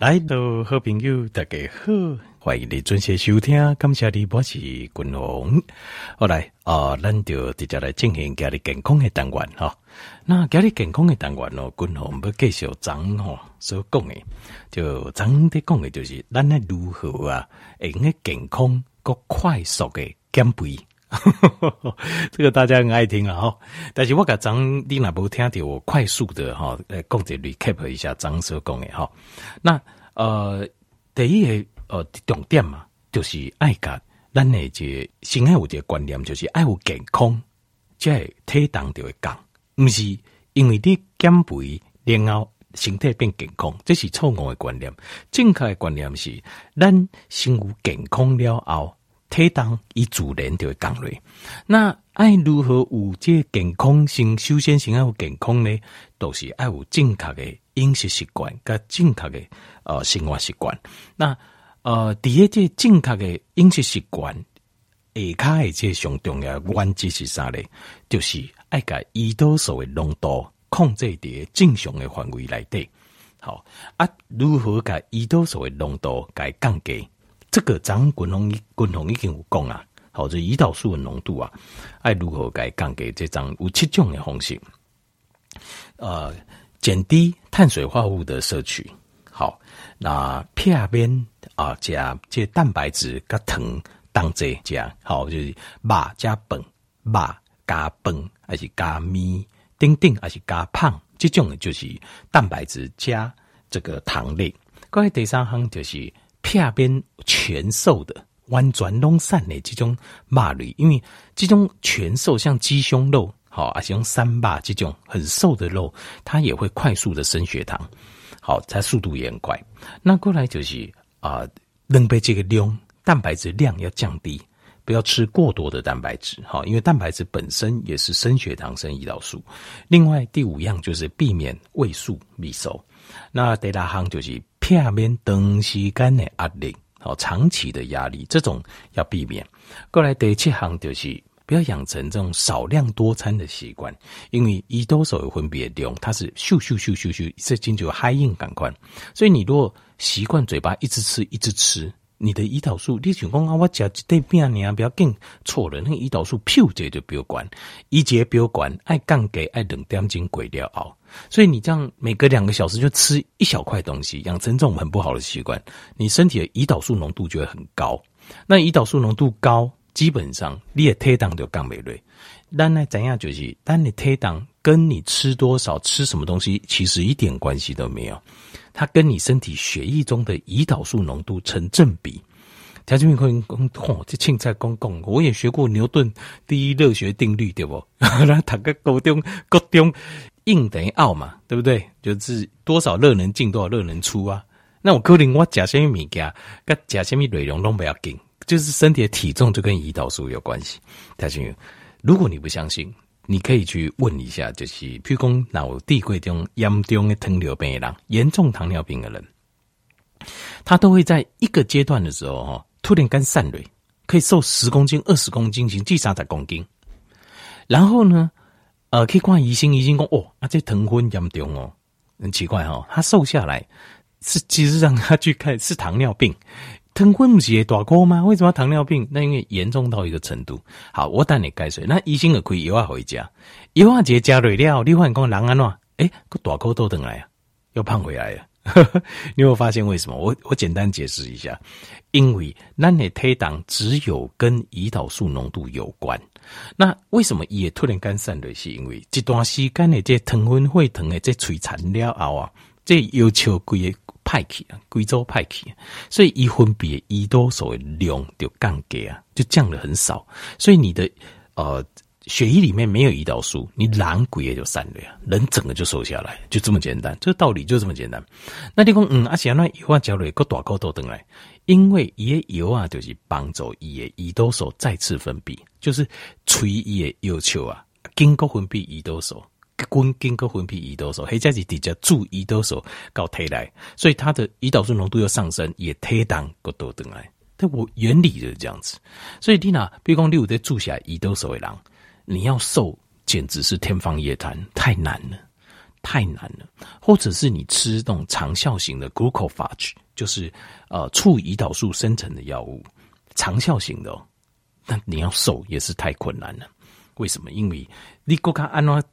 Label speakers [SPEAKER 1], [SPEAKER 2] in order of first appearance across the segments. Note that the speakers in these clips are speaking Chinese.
[SPEAKER 1] 来到好朋友，大家好，欢迎你准时收听。感谢你，我是君鸿。好来啊，咱就直接来进行家里健康的单元哈。那家里健康的单元哦，君鸿要继续讲吼所讲的，就讲的讲的就是咱来如何啊，会用健康个快速的减肥。这个大家很爱听啊哈。但是我甲张你若无听到我快速的哈来讲者 recap 一下张所讲的哈。那呃，第一个呃重点嘛，就是爱甲咱的这心爱有这个观念，就是爱有健康，即系体重就会降，毋是因为你减肥然后身体变健康，这是错误的观念。正确的观念是，咱先有健康了后。体重伊自然就会降落。那爱如何有这健康性？首先先要有健康呢，都是爱有正确的饮食习惯，跟正确的呃生活习惯。那呃，第一个正确的饮食习惯，下骹的这上重要的原则是啥呢？就是爱甲胰岛素的浓度控制伫正常的范围内底。好啊，如何甲胰岛素的浓度该降低？这个张滚红滚红已经有讲啊，好，这胰岛素的浓度啊，爱如何该降低？这张有七种的方式，呃，减低碳水化合物的摄取，好，那片边啊加这蛋白质加糖当这加，好，就是肉加饭，肉加饭还是加米，丁丁还是加胖，这种就是蛋白质加这个糖类。关于第三项就是。片边全瘦的、弯转拢散的这种肉类，因为这种全瘦像鸡胸肉，好，而且用三八这种很瘦的肉，它也会快速的升血糖，好，它速度也很快。那过来就是啊，能、被这个量蛋白质量要降低，不要吃过多的蛋白质，好，因为蛋白质本身也是升血糖、升胰岛素。另外第五样就是避免胃素秘收。那第六项就是。下面长时间的压力，好，长期的压力，这种要避免。过来第七行就是不要养成这种少量多餐的习惯，因为一多手有分别量，它是咻咻咻咻咻，这进就嗨硬感官。所以你如果习惯嘴巴一直吃一直吃，你的胰岛素，你想讲啊，我吃一堆饼你啊，不要紧，错了，那个胰岛素飘这就不要管，一节不要管，爱降给爱两点钟过了后。所以你这样每隔两个小时就吃一小块东西，养成这种很不好的习惯，你身体的胰岛素浓度就会很高。那胰岛素浓度高，基本上你的体重就降不了。但呢，怎样就是，但你体重跟你吃多少、吃什么东西其实一点关系都没有，它跟你身体血液中的胰岛素浓度成正比。条件面可以讲，嚯，这青菜公公，我也学过牛顿第一热学定律，对不？那读个高中、高中。硬等于奥嘛，对不对？就是多少热能进，多少热能出啊。那我可能我吃什么物件，跟吃什么内容都不要紧，就是身体的体重就跟胰岛素有关系。大家如果你不相信，你可以去问一下，就是譬如讲脑地贵中严重的糖尿病的人，严重糖尿病的人，他都会在一个阶段的时候哈，突然间散蕊，可以瘦十公斤、二十公斤，甚至三十公斤，然后呢？呃，可以看医生，医生讲哦，啊，这糖分严重哦，很奇怪、哦，他瘦下来是其实让他去看是糖尿病，糖分不是也大高吗？为什么糖尿病？那因为严重到一个程度。好，我带你解释，那医生也可以药啊回家，药啊节加累了，你发现讲人安怎？诶，个大高都等来啊，又胖回来了。你有没有发现为什么？我我简单解释一下，因为咱的体重只有跟胰岛素浓度有关。那为什么也突然间散的是因为这段时间的这糖分会糖的这摧残了后啊，这要求规个派去啊，贵州派去，所以一分别胰岛素的量就降低啊，就降的很少。所以你的呃血液里面没有胰岛素，你人鬼也就散了呀，人整个就瘦下来，就这么简单，这个道理就这么简单。那你讲嗯，而且那油啊交流个大高都等来。因为伊个油啊，就是帮助伊个胰岛素再次分泌，就是催伊个要求啊，经过分泌胰岛素，经经过分泌胰岛素，或者是直接注胰岛素到体内，所以它的胰岛素浓度又上升，也体重个多等来。但我原理就是这样子，所以你呐，比如讲你有在注下胰岛素的人，你要瘦简直是天方夜谭，太难了。太难了，或者是你吃那种长效型的 glucophage，就是呃促胰岛素生成的药物，长效型的哦，那你要瘦也是太困难了。为什么？因为你国家安怎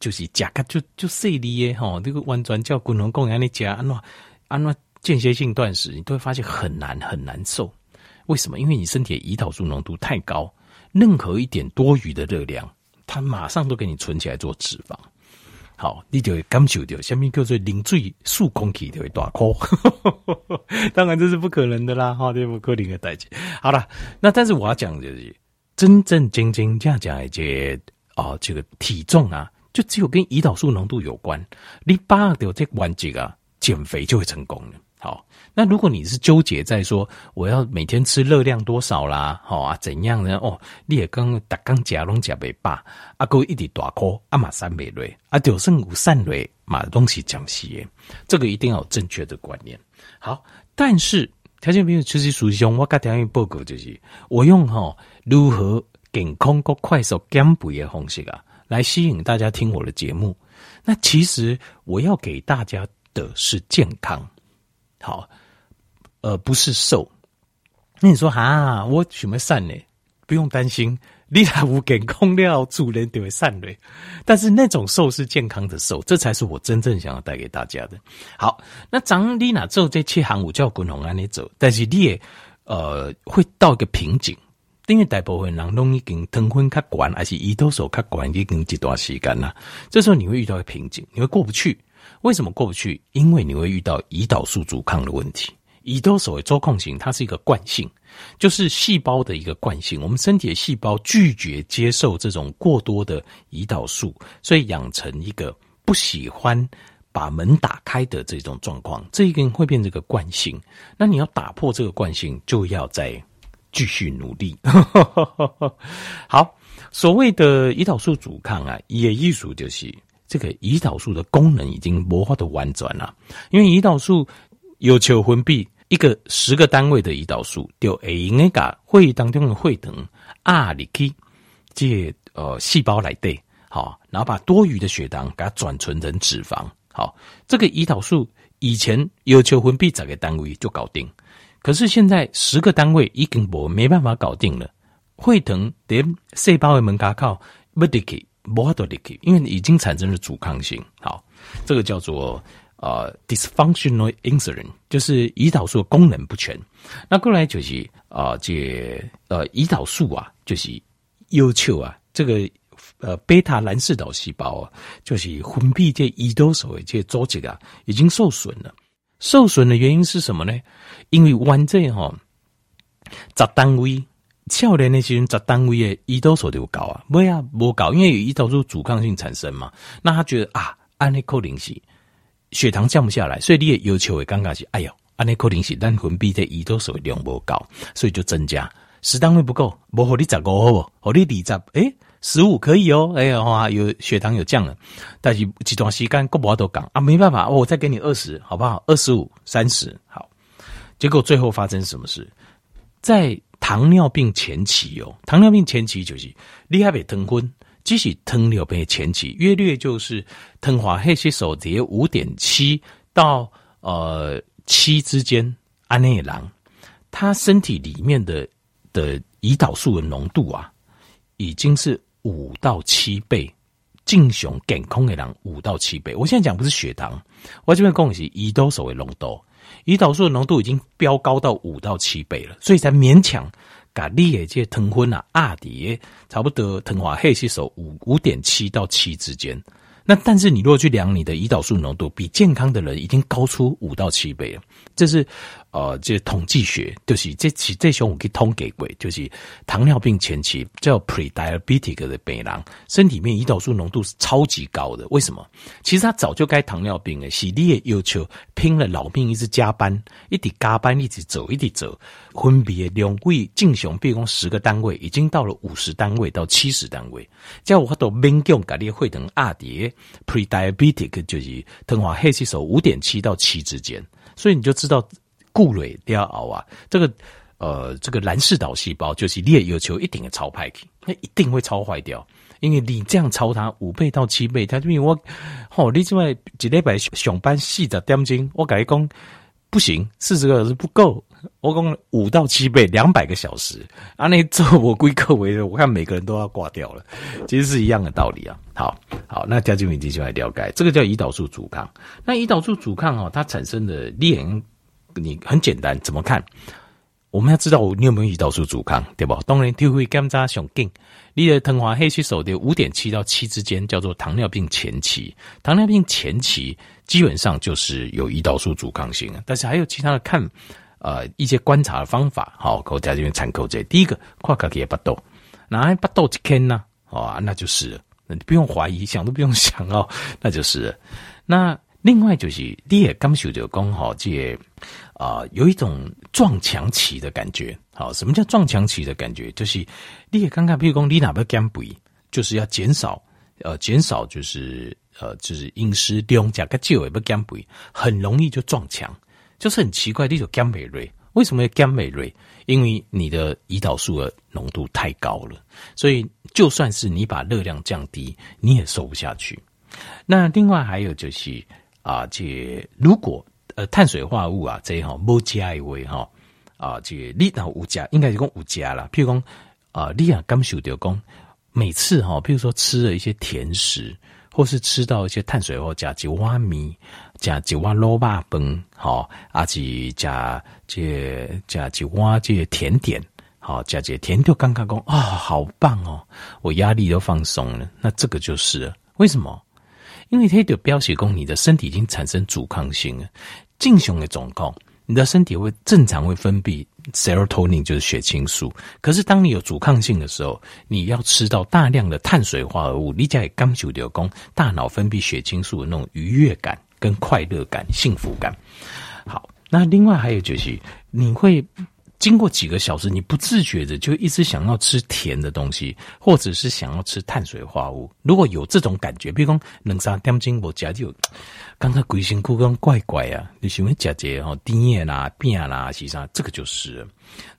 [SPEAKER 1] 就是加个就就细腻耶哈，这个完全叫滚龙供养你加安怎安怎间歇性断食，你都会发现很难很难受。为什么？因为你身体的胰岛素浓度太高，任何一点多余的热量，它马上都给你存起来做脂肪。好，你就会感受到下面叫做零水数空气就会大颗，当然这是不可能的啦，哈，这不可能的代志。好了，那但是我要讲的就是真正真正这样讲一些啊，这个体重啊，就只有跟胰岛素浓度有关。你把掉这环节啊，减肥就会成功了。好，那如果你是纠结在说我要每天吃热量多少啦，好啊，怎样呢？哦，你也刚打刚加拢加袂饱，啊，哥一直大颗，啊马三袂累，啊就剩五散累，马东西讲西耶，这个一定要有正确的观念。好，但是条件朋友其实属于我刚条件报告就是，我用哈、如何健康个快速减肥的方式啊，来吸引大家听我的节目。那其实我要给大家的是健康。好，呃，不是瘦。那你说哈，我什么善呢？不用担心，你来无健康了，主人就会善嘞。但是那种瘦是健康的瘦，这才是我真正想要带给大家的。好，那张丽娜做这七行我叫滚红安你走，但是你也呃会到一个瓶颈，因为大部分人都已经糖分较高，还是胰岛素较高，已经一段时间了。这时候你会遇到个瓶颈，你会过不去。为什么过不去？因为你会遇到胰岛素阻抗的问题。胰岛素的周控型，它是一个惯性，就是细胞的一个惯性。我们身体的细胞拒绝接受这种过多的胰岛素，所以养成一个不喜欢把门打开的这种状况。这一个会变成一个惯性。那你要打破这个惯性，就要在继续努力。好，所谓的胰岛素阻抗啊，也意思就是。这个胰岛素的功能已经无法度完转了，因为胰岛素有求分泌一个十个单位的胰岛素，就会用那个血液当中的血糖压入去，这呃细胞来对，好，然后把多余的血糖给它转存成脂肪，好，这个胰岛素以前有求分泌十个单位就搞定，可是现在十个单位已经无没办法搞定了，会疼连细胞的门卡靠不入去。无法度入去，因为已经产生了阻抗性。好，这个叫做呃 dysfunctional insulin，就是胰岛素的功能不全。那过来就是啊，这呃胰岛素啊，就是要求啊，这个呃贝塔蓝氏岛细胞啊，就是分泌这胰岛素的这组织啊，已经受损了。受损的原因是什么呢？因为完整哈，十单位。少年那些人在单位的胰岛素就高啊，不啊，不高，因为有胰岛素阻抗性产生嘛。那他觉得啊，安内扣零是血糖降不下来，所以你也要求会尴尬是，哎呦，安内扣零是但分泌的胰岛素量不高，所以就增加十单位不够，不好你十个好不？好你二十，哎，十五可以哦，哎呀哇，有血糖有降了，但是这段时间过不都降。啊，没办法，我再给你二十，好不好？二十五、三十，好，结果最后发生什么事？在糖尿病前期哦，糖尿病前期就是你还没糖分，即使糖尿病前期，约略就是糖化血吸收只有五点七到呃七之间，安内郎，他身体里面的的胰岛素的浓度啊，已经是五到七倍，正常健康的人五到七倍。我现在讲不是血糖，我这边讲的是胰岛素的浓度。胰岛素的浓度已经飙高到五到七倍了，所以才勉强把你的这些糖分啊压底，差不多糖化黑吸收五五点七到七之间。那但是你如果去量你的胰岛素浓度，比健康的人已经高出五到七倍了，这是。呃，这统计学就是这期这时候我可以统计过，就是糖尿病前期叫 pre-diabetic 的病人，身体面胰岛素浓度是超级高的。为什么？其实他早就该糖尿病了，是你的要求拼了老命，一直加班，一直加班，一直走，一直走，分别两位正常，比如说十个单位，已经到了五十单位到七十单位，叫我都勉强把你会等二叠 pre-diabetic 就是糖化血吸收五点七到七之间，所以你就知道。固蕊要熬啊，这个呃，这个蓝氏岛细胞就是你也要求一定的超派，那一定会超坏掉，因为你这样超他五倍到七倍，他就因为我，哦，你这么一礼拜上班四十点钟，我跟你讲不行，四十个小时不够，我讲五到七倍，两百个小时，啊，那做我归课为的，我看每个人都要挂掉了，其实是一样的道理啊。好，好，那家俊敏继续来了解，这个叫胰岛素阻抗。那胰岛素阻抗哦，它产生的链，你很简单，怎么看？我们要知道你有没有胰岛素阻抗，对不？当然，体会检查上紧。你的糖化黑吸收的五点七到七之间，叫做糖尿病前期。糖尿病前期基本上就是有胰岛素阻抗性，但是还有其他的看，呃，一些观察的方法。好，我在这边参考这第一个，跨卡给巴豆，哪巴豆一天呢？哦，那就是了，你不用怀疑，想都不用想哦，那就是。那另外就是，你也感受到讲好这。啊、有一种撞墙期的感觉。好，什么叫撞墙期的感觉？就是你也刚刚，比如说你哪不减肥，就是要减少，呃，减少就是呃，就是饮食量加个酒也不减肥，很容易就撞墙，就是很奇怪。你就减肥瑞，为什么要减肥瑞？因为你的胰岛素的浓度太高了，所以就算是你把热量降低，你也瘦不下去。那另外还有就是啊，这如果。呃，碳水化合物啊，这一项无加一位哈啊，这个你那无加，应该是讲无加啦。譬如讲啊，你啊感受到讲，每次哈，譬如说吃了一些甜食，或是吃到一些碳水或加几碗米，加几碗萝卜饭，好，啊，是加这加几碗这甜点，好，加这甜就刚刚讲啊，好棒哦，我压力都放松了。那这个就是为什么？因为它就表示讲，你的身体已经产生阻抗性了。正常的状况，你的身体会正常会分泌 serotonin，就是血清素。可是当你有阻抗性的时候，你要吃到大量的碳水化合物，你才会感受到说大脑分泌血清素的那种愉悦感、跟快乐感、幸福感。好，那另外还有就是你会。经过几个小时，你不自觉的就一直想要吃甜的东西，或者是想要吃碳水化合物。如果有这种感觉，比如讲两三点钟我家就刚刚鬼辛苦跟怪怪啊，你喜欢吃这哈甜啦、饼啦，其实这个就是。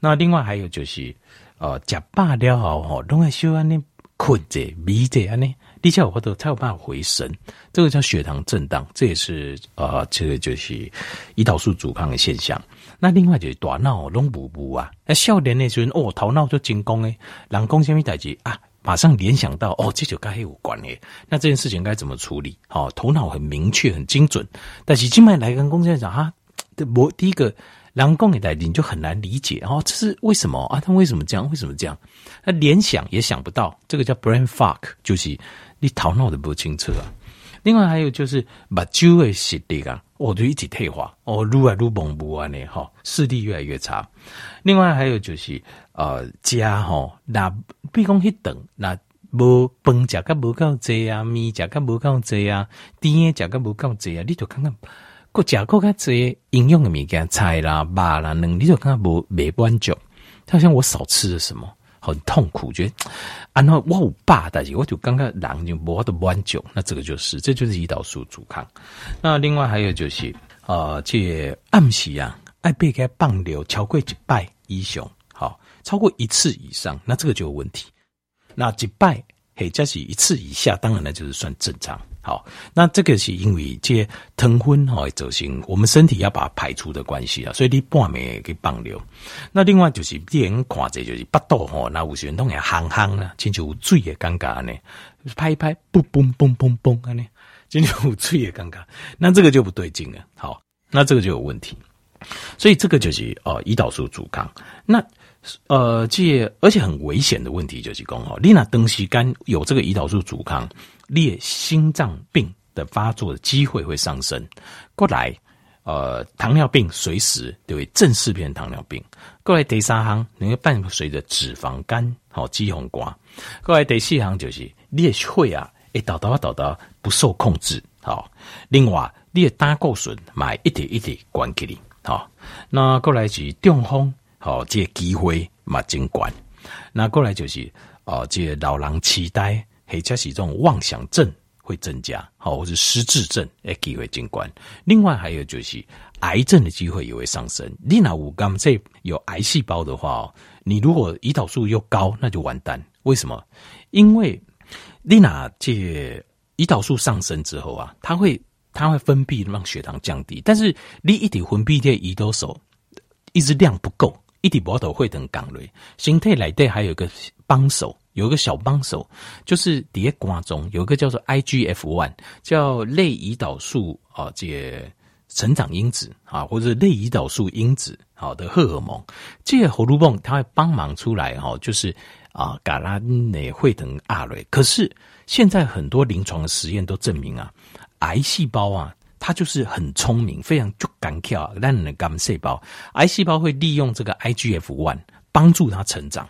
[SPEAKER 1] 那另外还有就是，呃，吃饱了后哈，拢会喜欢呢困着、迷着安尼，你才有法度才有办法回神。这个叫血糖震荡，这也是呃，这个就是胰岛素阻抗的现象。那另外就是大脑拢无无啊，那少年的时候哦，头脑就精工诶，人讲什么代志啊，马上联想到哦，这就跟黑有关诶。那这件事情该怎么处理？好、哦，头脑很明确、很精准。但是今麦来跟公司讲哈，我第一个人工的代志就很难理解哦，这是为什么啊？他为什么这样？为什么这样？那联想也想不到，这个叫 brain fog，就是你头脑都不清楚啊。另外还有就是目睭的视力啊。我就一直退化，哦，愈来愈模糊啊，呢，哈，视力越来越差。另外还有就是，呃，家哈，那比如讲去等，那无饭食个无够济啊，面食个无够济啊，甜食个无够济啊，你就看看，个食个较济营养的物件，菜啦、肉啦、卵，你就看看无没满足。他像我少吃了什么？很痛苦，觉得啊，那我有饱，但是我就刚刚人就无得满足，那这个就是，这就是胰岛素阻抗。那另外还有就是，呃，这暗时啊，爱被该放流超过一摆以上，好，超过一次以上，那这个就有问题。那一摆，嘿，加是一次以下，当然呢就是算正常。好，那这个是因为这糖分哈走形，我们身体要把它排出的关系啊，所以你半暝给放流。那另外就是别人看这就是巴肚吼，那有时候拢会夯夯啊，亲像有水的尴尬呢，拍一拍，嘣嘣嘣嘣嘣安呢，亲像有水的尴尬，那这个就不对劲了。好，那这个就有问题，所以这个就是呃胰岛素阻抗。那呃这而且很危险的问题就是讲哦，你那东西肝有这个胰岛素阻抗。列心脏病的发作的机会会上升，过来，呃，糖尿病随时就会正式变糖尿病。过来第三行，你会伴随着脂肪肝，好脂肪肝。过来第四行就是你的血啊，会倒倒倒倒不受控制，好。另外，你的胆固醇买一点一点关起来，好。那过来是中风，好，这个机会嘛真悬。那过来就是，哦，这个老人痴呆。或者是这种妄想症会增加，好，或是失智症诶机会增关。另外还有就是癌症的机会也会上升。你那五刚这有癌细胞的话，你如果胰岛素又高，那就完蛋。为什么？因为你拿这胰岛素上升之后啊，它会它会分泌让血糖降低，但是你一点分泌的胰岛素一直量不够，一点波头会等降落。身体内底还有一个帮手，有一个小帮手，就是底下瓜中有一个叫做 IGF one，叫类胰岛素啊，这成长因子啊，或者类胰岛素因子好的荷尔蒙，这个荷尔蒙它会帮忙出来哈，就是。啊，嘎拉内会等阿瑞，可是现在很多临床的实验都证明啊，癌细胞啊，它就是很聪明，非常就敢跳，让你的干细胞，癌细胞会利用这个 IGF one 帮助它成长，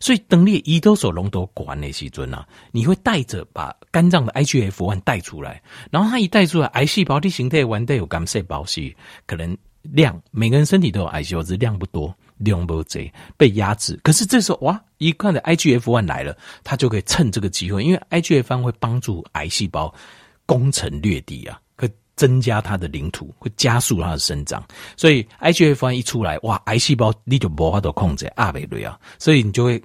[SPEAKER 1] 所以等你胰岛素浓度高的时阵啊，你会带着把肝脏的 IGF one 带出来，然后它一带出来，癌细胞的形态完带有干细胞是可能量，每个人身体都有癌细胞，只是量不多。量不济被压制，可是这时候哇，一看的 IGF one 来了，它就可以趁这个机会，因为 IGF1 会帮助癌细胞攻城略地啊，增加它的领土，会加速它的生长。所以 IGF 一出来，哇，癌细胞你就无法度控制阿贝瑞啊，所以你就会。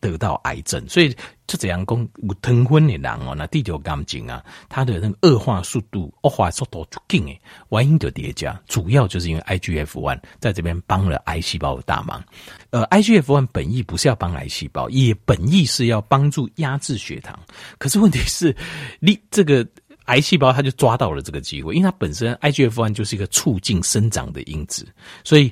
[SPEAKER 1] 得到癌症，所以就这样讲，有糖分的人哦，那地球感情啊，它的那个恶化速度、恶化速度就紧诶，原因就叠加，主要就是因为 IGF 一在这边帮了癌细胞的大忙。呃，IGF 一本意不是要帮癌细胞，也本意是要帮助压制血糖。可是问题是，你这个癌细胞它就抓到了这个机会，因为它本身 IGF one 就是一个促进生长的因子，所以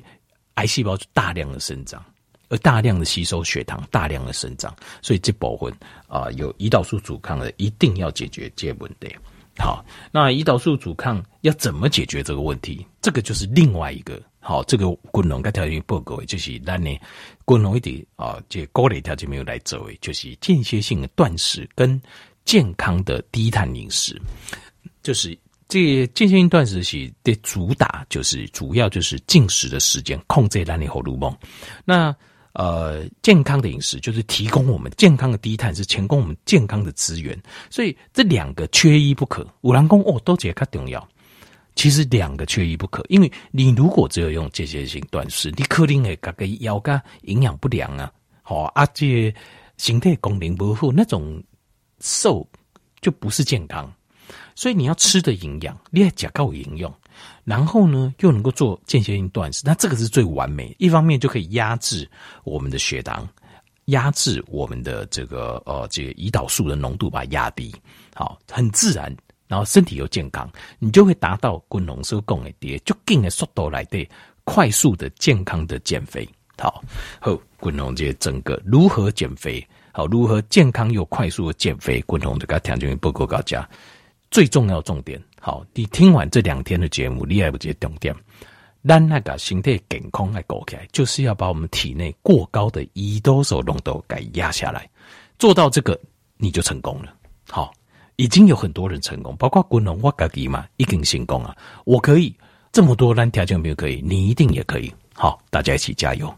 [SPEAKER 1] 癌细胞就大量的生长。而大量的吸收血糖，大量的生长，所以这部分啊，有胰岛素阻抗的，一定要解决这问题。好，那胰岛素阻抗要怎么解决这个问题？这个就是另外一个好，这个滚龙该条件报告就是那呢滚龙一点啊，这高类条件没有来作为，就是间歇性的断食跟健康的低碳饮食，就是。这间歇性断食是的主打，就是主要就是进食的时间控制咱的荷尔蒙。那呃，健康的饮食就是提供我们健康的低碳，是提供我们健康的资源。所以这两个缺一不可。五郎公哦，都觉得重要。其实两个缺一不可，因为你如果只有用间歇性断食，你可能会感觉腰杆营养不良啊，好啊，这形态功能不好，那种瘦就不是健康。所以你要吃的营养，你要加够营养，然后呢又能够做间歇性断食，那这个是最完美。一方面就可以压制我们的血糖，压制我们的这个呃这个胰岛素的浓度，把它压低，好，很自然，然后身体又健康，你就会达到滚龙收供的跌，就更的速度来的快速的健康的减肥。好，后，滚龙这整个如何减肥，好，如何健康又快速的减肥，滚龙这个条件报告大家。最重要重点，好，你听完这两天的节目，你还不记得重点？让那个身体健康来搞起来，就是要把我们体内过高的胰岛素浓度给压下来。做到这个，你就成功了。好，已经有很多人成功，包括滚龙我自己嘛，已经成功了。我可以这么多人条件没有可以，你一定也可以。好，大家一起加油。